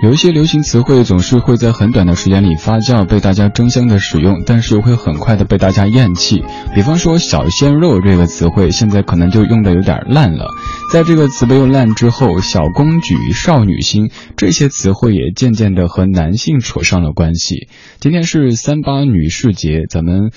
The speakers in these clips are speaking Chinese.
有一些流行词汇总是会在很短的时间里发酵，被大家争相的使用，但是又会很快的被大家厌弃。比方说“小鲜肉”这个词汇，现在可能就用的有点烂了。在这个词被用烂之后，“小公举”“少女心”这些词汇也渐渐的和男性扯上了关系。今天是三八女士节，咱们。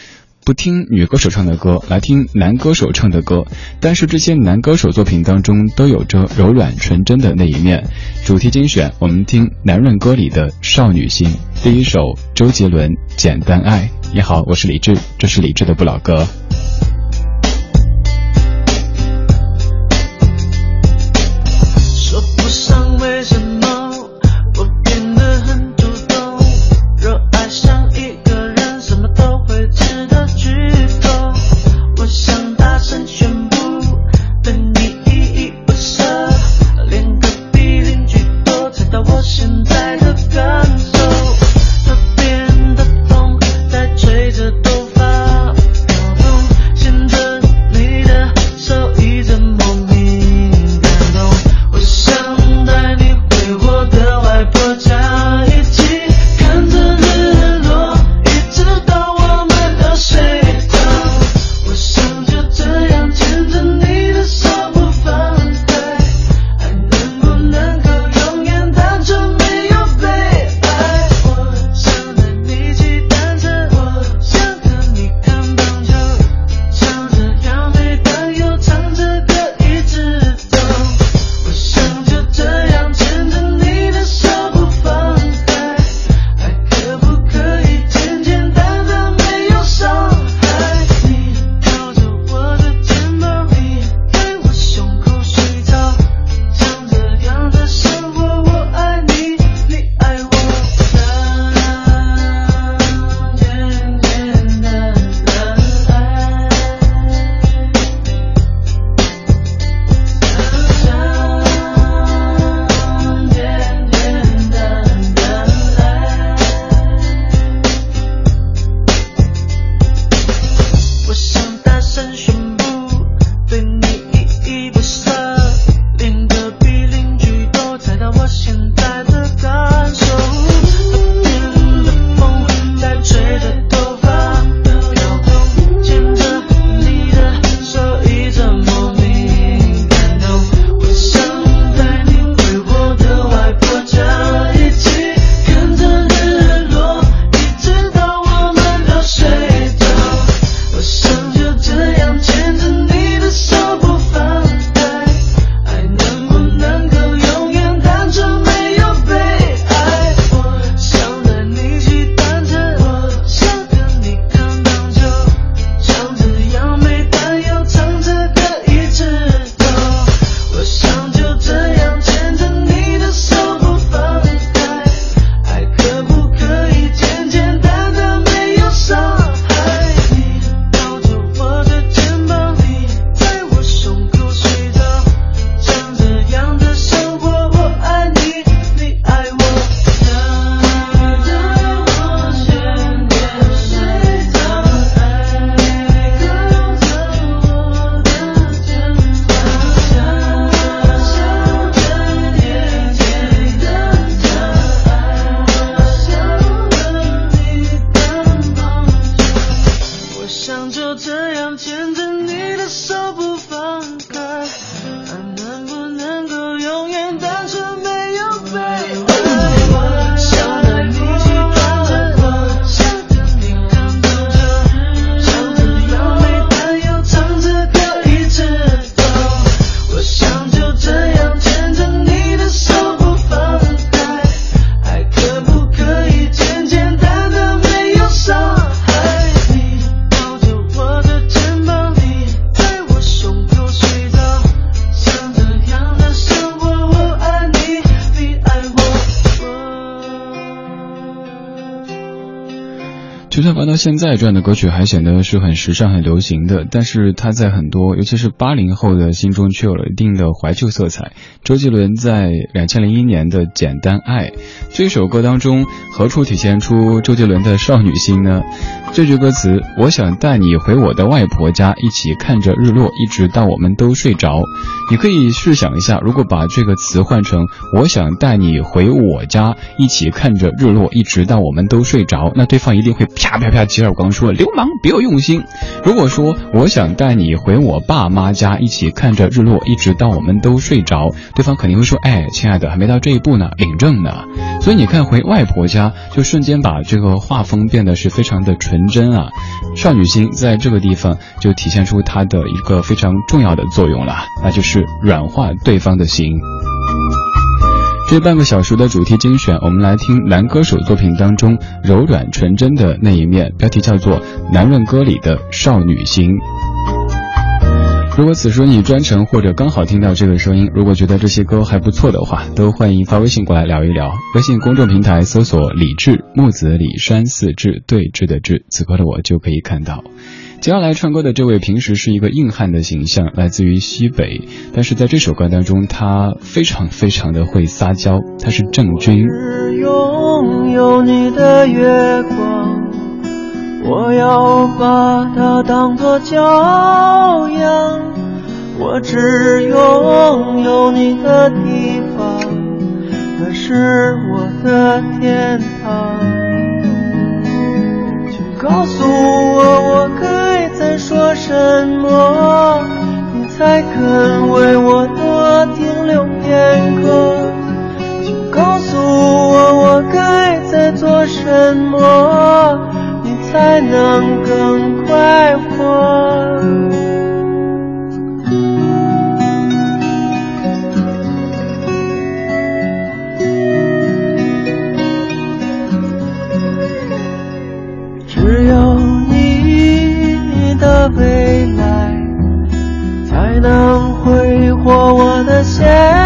不听女歌手唱的歌，来听男歌手唱的歌。但是这些男歌手作品当中都有着柔软纯真的那一面。主题精选，我们听男人歌里的少女心。第一首，周杰伦《简单爱》。你好，我是李志，这是李志的不老歌。现在，这样的歌曲还显得是很时尚、很流行的，但是它在很多，尤其是八零后的心中，却有了一定的怀旧色彩。周杰伦在两千零一年的《简单爱》这首歌当中，何处体现出周杰伦的少女心呢？这句歌词，我想带你回我的外婆家，一起看着日落，一直到我们都睡着。你可以试想一下，如果把这个词换成我想带你回我家，一起看着日落，一直到我们都睡着，那对方一定会啪啪啪几耳光，说流氓别有用心。如果说我想带你回我爸妈家，一起看着日落，一直到我们都睡着，对方肯定会说，哎，亲爱的，还没到这一步呢，领证呢。所以你看，回外婆家就瞬间把这个画风变得是非常的纯纯真啊，少女心在这个地方就体现出它的一个非常重要的作用了，那就是软化对方的心。这半个小时的主题精选，我们来听男歌手作品当中柔软纯真的那一面，标题叫做《男人歌里的少女心》。如果此时你专程或者刚好听到这个声音，如果觉得这些歌还不错的话，都欢迎发微信过来聊一聊。微信公众平台搜索“李志木子李山四志对峙的志”，此刻的我就可以看到。接下来唱歌的这位，平时是一个硬汉的形象，来自于西北，但是在这首歌当中，他非常非常的会撒娇，他是郑钧。拥有你的月光。我要把它当作骄阳，我只拥有你的地方，那是我的天堂。请告诉我，我该再说什么，你才肯为我多停留片刻？请告诉我，我该再做什么？才能更快活。只有你的未来，才能挥霍我的现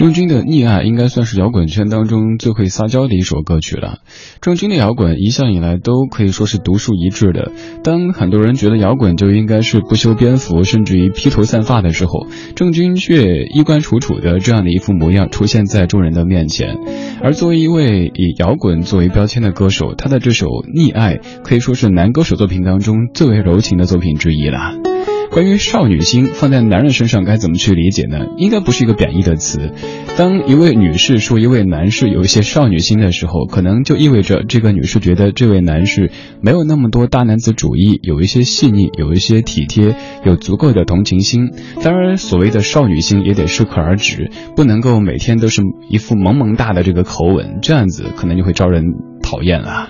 郑钧的《溺爱》应该算是摇滚圈当中最会撒娇的一首歌曲了。郑钧的摇滚一向以来都可以说是独树一帜的。当很多人觉得摇滚就应该是不修边幅，甚至于披头散发的时候，郑钧却衣冠楚楚的这样的一副模样出现在众人的面前。而作为一位以摇滚作为标签的歌手，他的这首《溺爱》可以说是男歌手作品当中最为柔情的作品之一了。关于少女心放在男人身上该怎么去理解呢？应该不是一个贬义的词。当一位女士说一位男士有一些少女心的时候，可能就意味着这个女士觉得这位男士没有那么多大男子主义，有一些细腻，有一些体贴，有足够的同情心。当然，所谓的少女心也得适可而止，不能够每天都是一副萌萌哒的这个口吻，这样子可能就会招人讨厌了。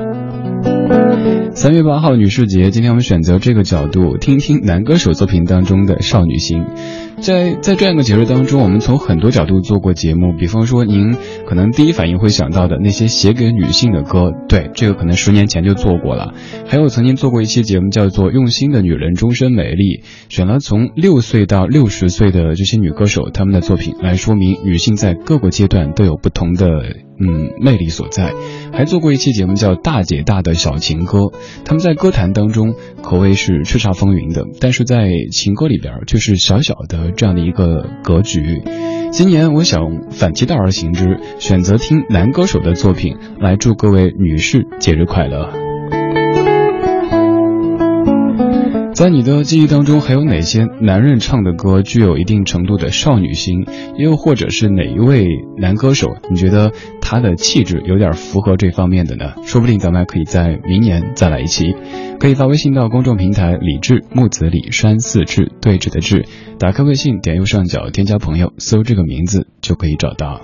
三月八号女士节，今天我们选择这个角度，听听男歌手作品当中的少女心。在在这样一个节日当中，我们从很多角度做过节目，比方说您可能第一反应会想到的那些写给女性的歌，对，这个可能十年前就做过了。还有曾经做过一期节目叫做《用心的女人终身美丽》，选了从六岁到六十岁的这些女歌手她们的作品来说明女性在各个阶段都有不同的。嗯，魅力所在，还做过一期节目叫《大姐大的小情歌》，他们在歌坛当中可谓是叱咤风云的，但是在情歌里边却是小小的这样的一个格局。今年我想反其道而行之，选择听男歌手的作品来祝各位女士节日快乐。在你的记忆当中，还有哪些男人唱的歌具有一定程度的少女心？又或者是哪一位男歌手，你觉得他的气质有点符合这方面的呢？说不定咱们还可以在明年再来一期。可以发微信到公众平台“李志木子李山四志对峙的志”，打开微信，点右上角添加朋友，搜这个名字就可以找到。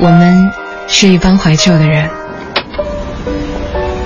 我们是一帮怀旧的人。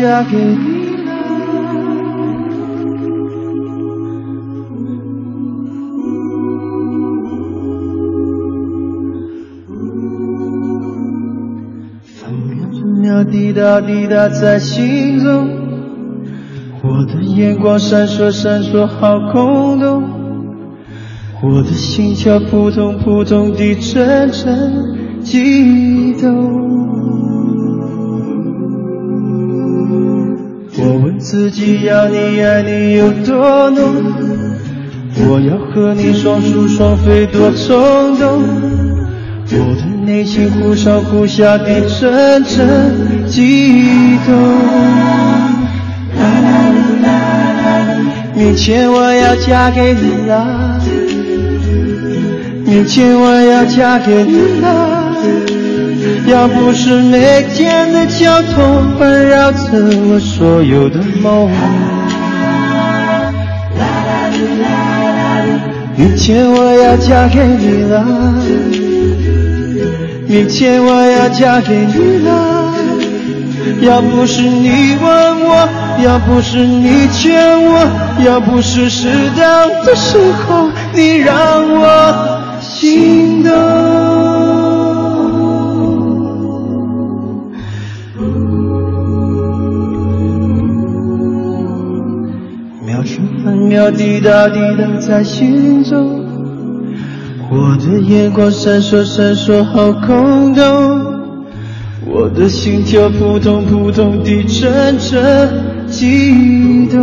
嫁给你了，分秒分秒滴答滴答在心中，我的眼光闪烁闪烁好空洞，我的心跳扑通扑通地阵阵悸动。自己，要你爱你有多浓？我要和你双宿双飞多冲动？我的内心忽上忽下的阵阵悸动。明天我要嫁给你啦，明天我要嫁给你啦。要不是每天的交通环绕着我所有的梦，明天我要嫁给你了，明天我要嫁给你了。要不是你问我，要不是你劝我，要不是适当的时候你让我心动。秒滴答滴答在心中，我的眼光闪烁闪烁好空洞，我的心跳扑通扑通地阵阵悸动。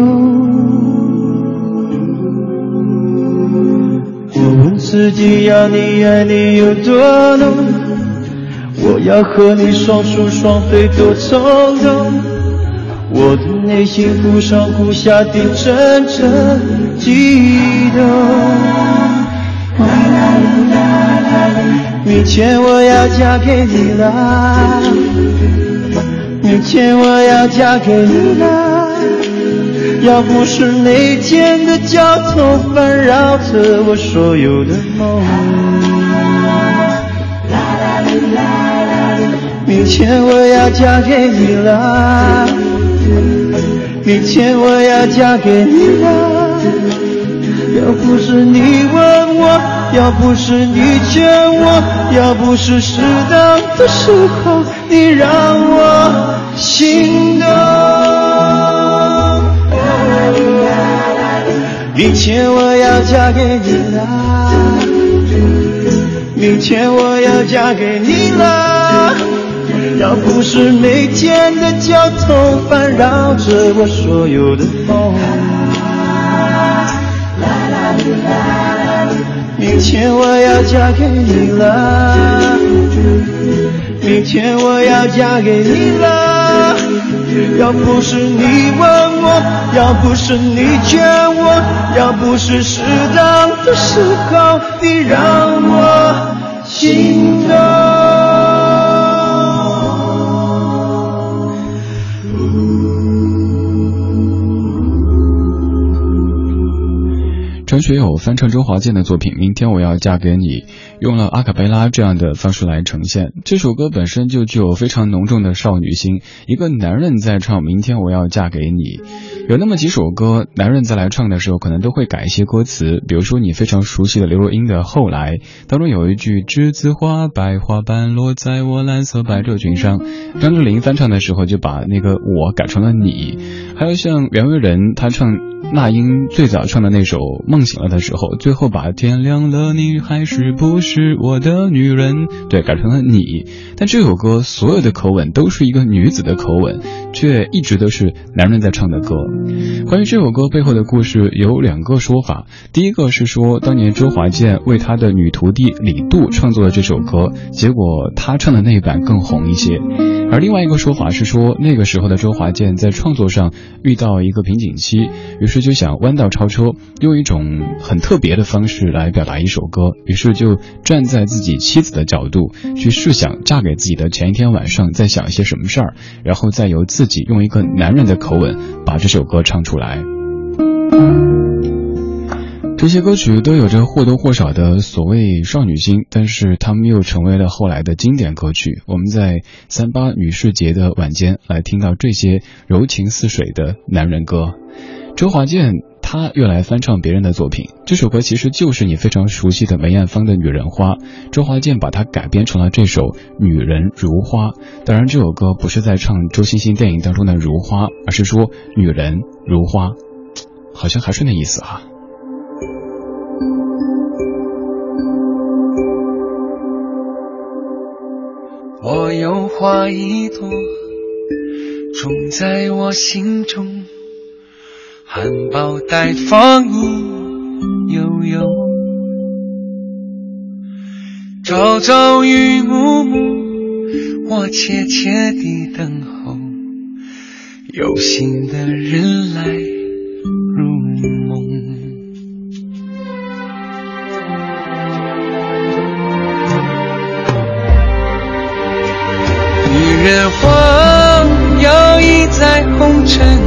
我问自己要你爱你有多浓，我要和你双宿双飞多冲动。我的内心忽上忽下的阵阵悸动。明天我要嫁给你了，明天我要嫁给你了。要不是每天的交通烦扰着我所有的梦。明天我要嫁给你了，明天我要嫁给你了。要不是你问我，要不是你劝我，要不是适当的时候你让我心动。明天我要嫁给你了，明天我要嫁给你了。要不是每天的交通烦扰着我所有的梦，明天我要嫁给你了，明天我要嫁给你了。要不是你问我，要不是你劝我，要不是适当的时候你让我心动。张学友翻唱周华健的作品《明天我要嫁给你》，用了阿卡贝拉这样的方式来呈现。这首歌本身就具有非常浓重的少女心，一个男人在唱《明天我要嫁给你》。有那么几首歌，男人在来唱的时候，可能都会改一些歌词。比如说你非常熟悉的刘若英的《后来》，当中有一句“栀子花白花瓣落在我蓝色百褶裙上”，张智霖翻唱的时候就把那个“我”改成了“你”。还有像袁惟仁，他唱。那英最早唱的那首《梦醒了》的时候，最后把“天亮了，你还是不是我的女人”对改成了你。但这首歌所有的口吻都是一个女子的口吻，却一直都是男人在唱的歌。关于这首歌背后的故事有两个说法，第一个是说当年周华健为他的女徒弟李杜创作了这首歌，结果他唱的那一版更红一些。而另外一个说法是说，那个时候的周华健在创作上遇到一个瓶颈期，于是就想弯道超车，用一种很特别的方式来表达一首歌。于是就站在自己妻子的角度去试想嫁给自己的前一天晚上在想一些什么事儿，然后再由自己用一个男人的口吻把这首歌唱出来。这些歌曲都有着或多或少的所谓少女心，但是他们又成为了后来的经典歌曲。我们在三八女士节的晚间来听到这些柔情似水的男人歌。周华健他又来翻唱别人的作品，这首歌其实就是你非常熟悉的梅艳芳的《女人花》，周华健把它改编成了这首《女人如花》。当然，这首歌不是在唱周星星电影当中的如花，而是说女人如花，好像还是那意思啊。我有花一朵，种在我心中，含苞待放意悠悠，朝朝与暮暮，我切切地等候，有心的人来入梦。女。人花摇曳在红尘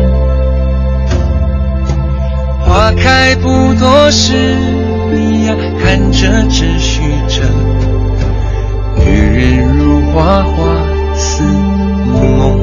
开不多时，你呀看着只许着。女人如花花似梦。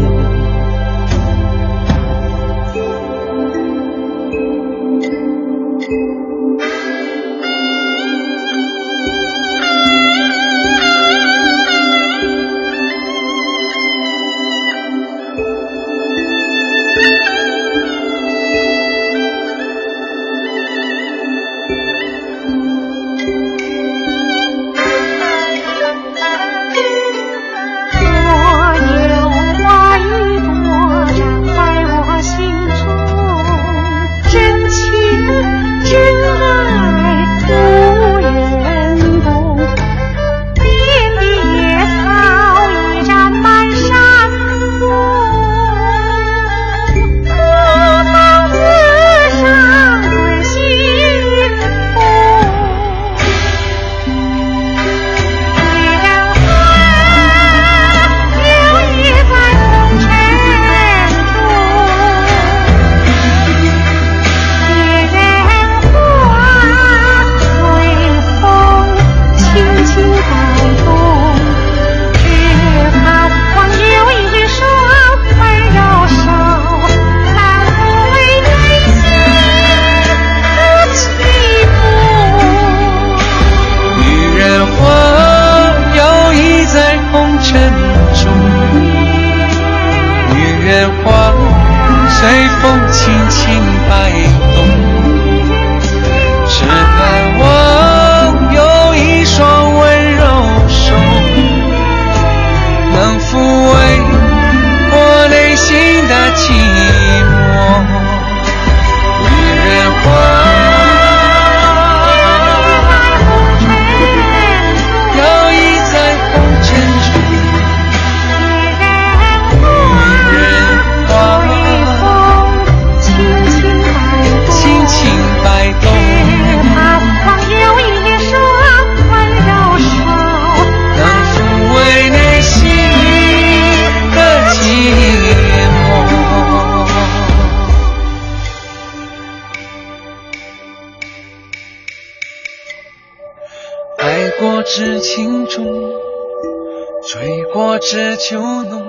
过知秋浓，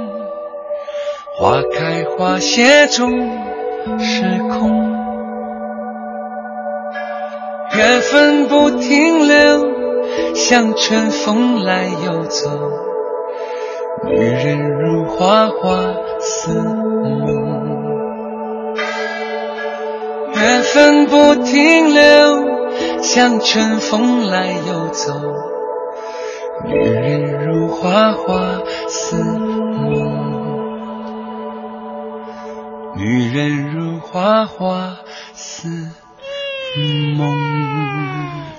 花开花谢终是空。缘分不停留，像春风来又走。女人如花花似梦，缘分不停留，像春风来又走。女人如花花似梦，女人如花花似梦。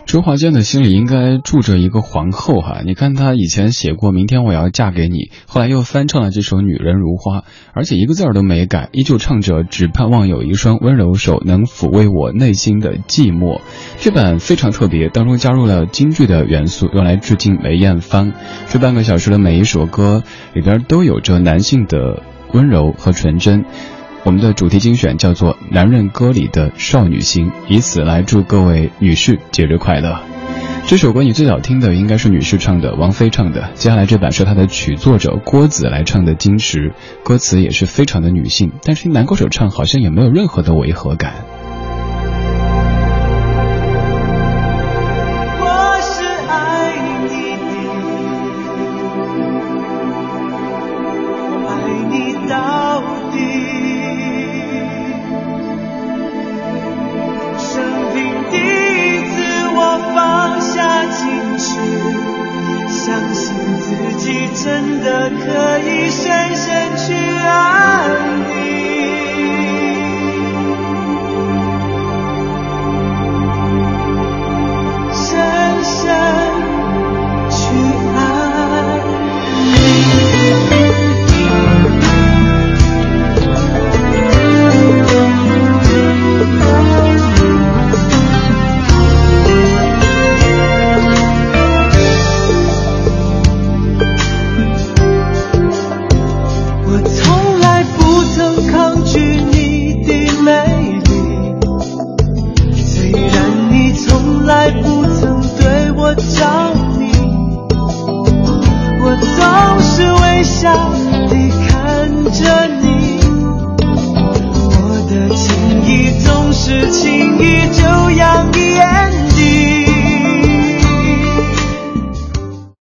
周华健的心里应该住着一个皇后哈，你看他以前写过《明天我要嫁给你》，后来又翻唱了这首《女人如花》，而且一个字儿都没改，依旧唱着“只盼望有一双温柔手能抚慰我内心的寂寞”。这版非常特别，当中加入了京剧的元素，用来致敬梅艳芳。这半个小时的每一首歌里边都有着男性的温柔和纯真。我们的主题精选叫做《男人歌里的少女心》，以此来祝各位女士节日快乐。这首歌你最早听的应该是女士唱的，王菲唱的。接下来这版是她的曲作者郭子来唱的《矜持》，歌词也是非常的女性，但是男歌手唱好像也没有任何的违和感。